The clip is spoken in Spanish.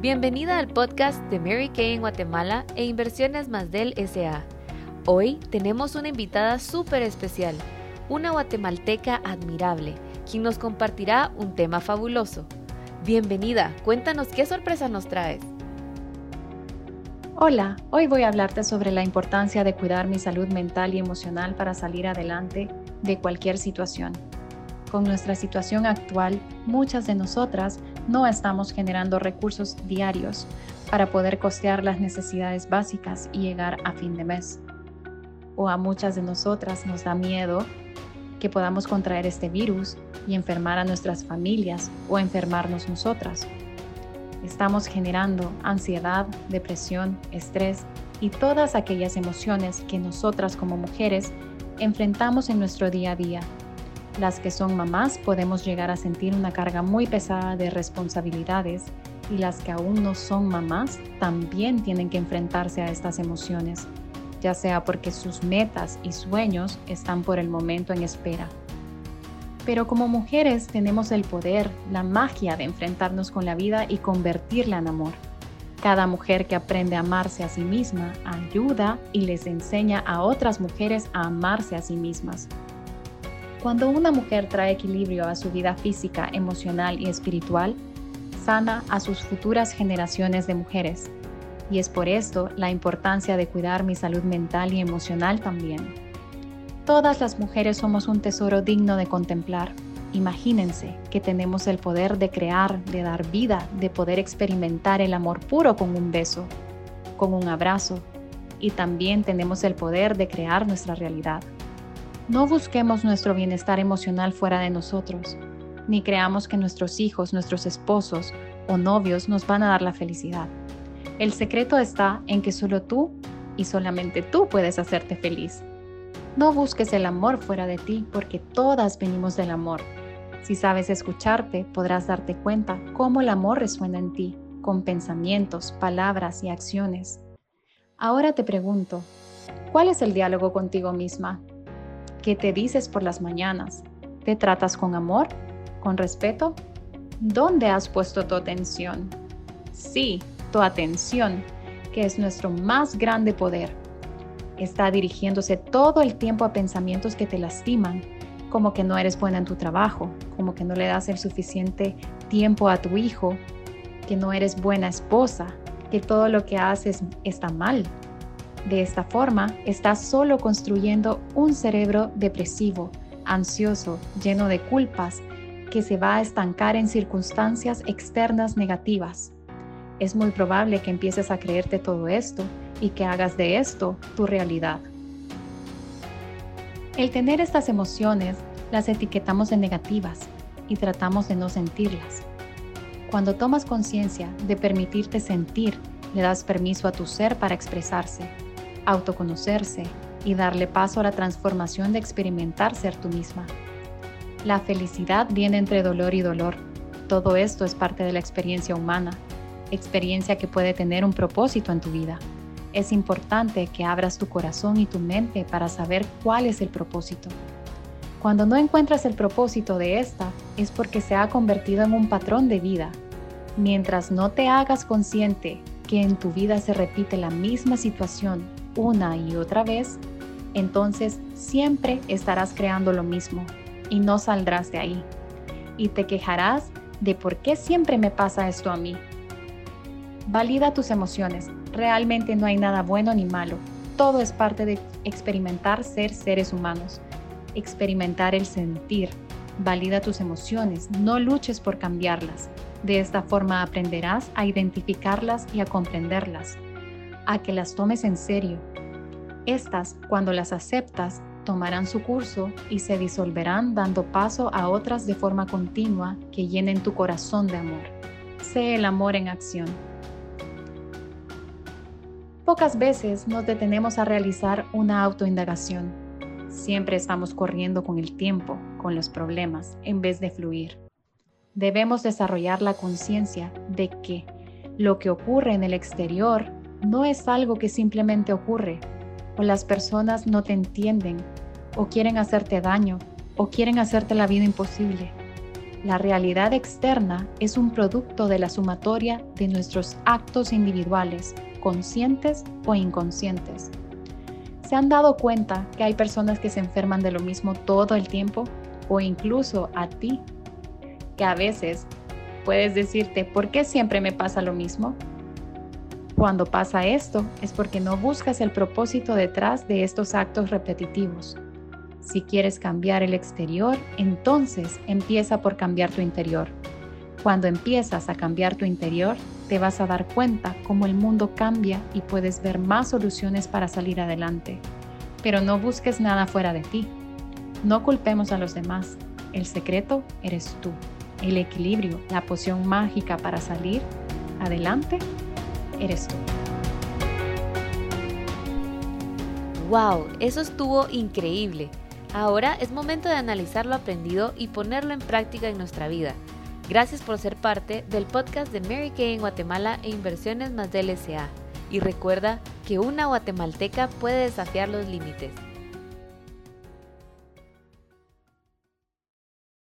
Bienvenida al podcast de Mary Kay en Guatemala e Inversiones Más del SA. Hoy tenemos una invitada súper especial, una guatemalteca admirable, quien nos compartirá un tema fabuloso. Bienvenida, cuéntanos qué sorpresa nos traes. Hola, hoy voy a hablarte sobre la importancia de cuidar mi salud mental y emocional para salir adelante de cualquier situación. Con nuestra situación actual, muchas de nosotras no estamos generando recursos diarios para poder costear las necesidades básicas y llegar a fin de mes. O a muchas de nosotras nos da miedo que podamos contraer este virus y enfermar a nuestras familias o enfermarnos nosotras. Estamos generando ansiedad, depresión, estrés y todas aquellas emociones que nosotras como mujeres enfrentamos en nuestro día a día las que son mamás podemos llegar a sentir una carga muy pesada de responsabilidades y las que aún no son mamás también tienen que enfrentarse a estas emociones, ya sea porque sus metas y sueños están por el momento en espera. Pero como mujeres tenemos el poder, la magia de enfrentarnos con la vida y convertirla en amor. Cada mujer que aprende a amarse a sí misma ayuda y les enseña a otras mujeres a amarse a sí mismas. Cuando una mujer trae equilibrio a su vida física, emocional y espiritual, sana a sus futuras generaciones de mujeres. Y es por esto la importancia de cuidar mi salud mental y emocional también. Todas las mujeres somos un tesoro digno de contemplar. Imagínense que tenemos el poder de crear, de dar vida, de poder experimentar el amor puro con un beso, con un abrazo. Y también tenemos el poder de crear nuestra realidad. No busquemos nuestro bienestar emocional fuera de nosotros, ni creamos que nuestros hijos, nuestros esposos o novios nos van a dar la felicidad. El secreto está en que solo tú y solamente tú puedes hacerte feliz. No busques el amor fuera de ti porque todas venimos del amor. Si sabes escucharte, podrás darte cuenta cómo el amor resuena en ti, con pensamientos, palabras y acciones. Ahora te pregunto, ¿cuál es el diálogo contigo misma? ¿Qué te dices por las mañanas? ¿Te tratas con amor? ¿Con respeto? ¿Dónde has puesto tu atención? Sí, tu atención, que es nuestro más grande poder. Está dirigiéndose todo el tiempo a pensamientos que te lastiman, como que no eres buena en tu trabajo, como que no le das el suficiente tiempo a tu hijo, que no eres buena esposa, que todo lo que haces está mal, de esta forma, estás solo construyendo un cerebro depresivo, ansioso, lleno de culpas, que se va a estancar en circunstancias externas negativas. Es muy probable que empieces a creerte todo esto y que hagas de esto tu realidad. El tener estas emociones las etiquetamos de negativas y tratamos de no sentirlas. Cuando tomas conciencia de permitirte sentir, le das permiso a tu ser para expresarse autoconocerse y darle paso a la transformación de experimentar ser tú misma. La felicidad viene entre dolor y dolor. Todo esto es parte de la experiencia humana, experiencia que puede tener un propósito en tu vida. Es importante que abras tu corazón y tu mente para saber cuál es el propósito. Cuando no encuentras el propósito de esta, es porque se ha convertido en un patrón de vida. Mientras no te hagas consciente que en tu vida se repite la misma situación una y otra vez, entonces siempre estarás creando lo mismo y no saldrás de ahí. Y te quejarás de por qué siempre me pasa esto a mí. Valida tus emociones. Realmente no hay nada bueno ni malo. Todo es parte de experimentar ser seres humanos. Experimentar el sentir. Valida tus emociones. No luches por cambiarlas. De esta forma aprenderás a identificarlas y a comprenderlas a que las tomes en serio. Estas, cuando las aceptas, tomarán su curso y se disolverán dando paso a otras de forma continua que llenen tu corazón de amor. Sé el amor en acción. Pocas veces nos detenemos a realizar una autoindagación. Siempre estamos corriendo con el tiempo, con los problemas, en vez de fluir. Debemos desarrollar la conciencia de que lo que ocurre en el exterior no es algo que simplemente ocurre, o las personas no te entienden, o quieren hacerte daño, o quieren hacerte la vida imposible. La realidad externa es un producto de la sumatoria de nuestros actos individuales, conscientes o inconscientes. ¿Se han dado cuenta que hay personas que se enferman de lo mismo todo el tiempo? O incluso a ti, que a veces puedes decirte, ¿por qué siempre me pasa lo mismo? Cuando pasa esto es porque no buscas el propósito detrás de estos actos repetitivos. Si quieres cambiar el exterior, entonces empieza por cambiar tu interior. Cuando empiezas a cambiar tu interior, te vas a dar cuenta cómo el mundo cambia y puedes ver más soluciones para salir adelante. Pero no busques nada fuera de ti. No culpemos a los demás. El secreto eres tú. El equilibrio, la poción mágica para salir adelante eres tú. ¡Wow! Eso estuvo increíble. Ahora es momento de analizar lo aprendido y ponerlo en práctica en nuestra vida. Gracias por ser parte del podcast de Mary Kay en Guatemala e Inversiones más del. Y recuerda que una guatemalteca puede desafiar los límites.